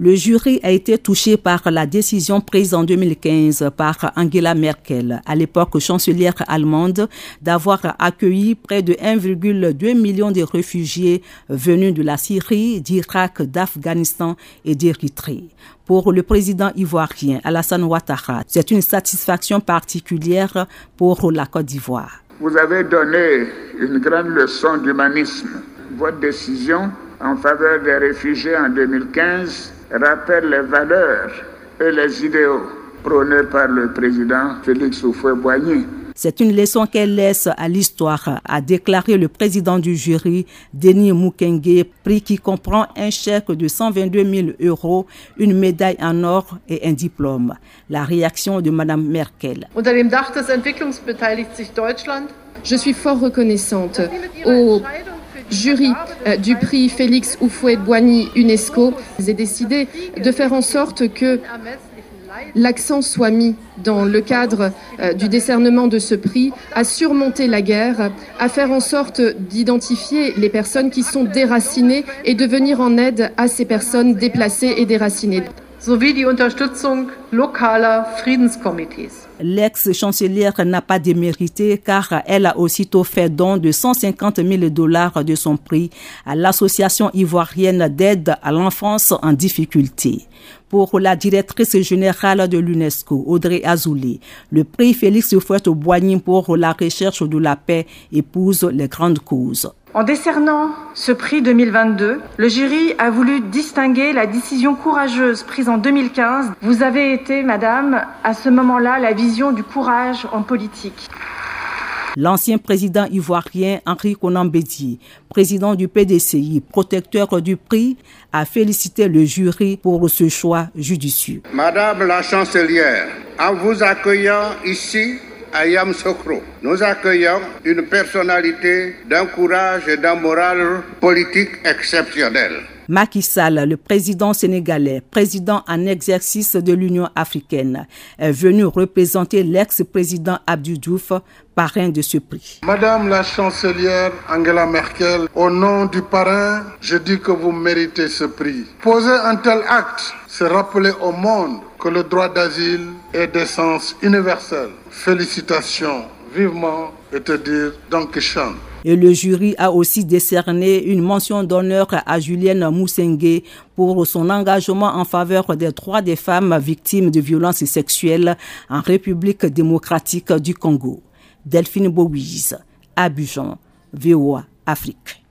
Le jury a été touché par la décision prise en 2015 par Angela Merkel, à l'époque chancelière allemande, d'avoir accueilli près de 1,2 million de réfugiés venus de la Syrie, d'Irak, d'Afghanistan et d'Érythrée. Pour le président ivoirien Alassane Ouattara, c'est une satisfaction particulière pour la Côte d'Ivoire. Vous avez donné une grande leçon d'humanisme. Votre décision en faveur des réfugiés en 2015 rappelle les valeurs et les idéaux prônés par le président Félix Houphouët-Boigny. C'est une leçon qu'elle laisse à l'histoire, a déclaré le président du jury, Denis Mukwege, prix qui comprend un chèque de 122 000 euros, une médaille en or et un diplôme. La réaction de Mme Merkel. Je suis fort reconnaissante au jury euh, du prix Félix Houphouët-Boigny UNESCO. J'ai décidé de faire en sorte que l'accent soit mis dans le cadre euh, du décernement de ce prix à surmonter la guerre, à faire en sorte d'identifier les personnes qui sont déracinées et de venir en aide à ces personnes déplacées et déracinées. L'ex-chancelière n'a pas démérité car elle a aussitôt fait don de 150 000 dollars de son prix à l'association ivoirienne d'aide à l'enfance en difficulté. Pour la directrice générale de l'UNESCO, Audrey Azoulay, le prix Félix Houphouët-Boigny pour la recherche de la paix épouse les grandes causes. En décernant ce prix 2022, le jury a voulu distinguer la décision courageuse prise en 2015. Vous avez été, madame, à ce moment-là, la vision du courage en politique. L'ancien président ivoirien Henri Conan président du PDCI, protecteur du prix, a félicité le jury pour ce choix judicieux. Madame la chancelière, en vous accueillant ici, Ayam Sokro. Nous accueillons une personnalité d'un courage et d'un moral politique exceptionnel. Macky Sall, le président sénégalais, président en exercice de l'Union africaine, est venu représenter l'ex-président Abdou Diouf, parrain de ce prix. Madame la chancelière Angela Merkel, au nom du parrain, je dis que vous méritez ce prix. Poser un tel acte, c'est rappeler au monde que le droit d'asile est d'essence universelle. Félicitations, vivement, et te dire Dankeschön. Et le jury a aussi décerné une mention d'honneur à Julienne Moussengé pour son engagement en faveur des droits des femmes victimes de violences sexuelles en République démocratique du Congo. Delphine Bouise, Abidjan, VOA Afrique.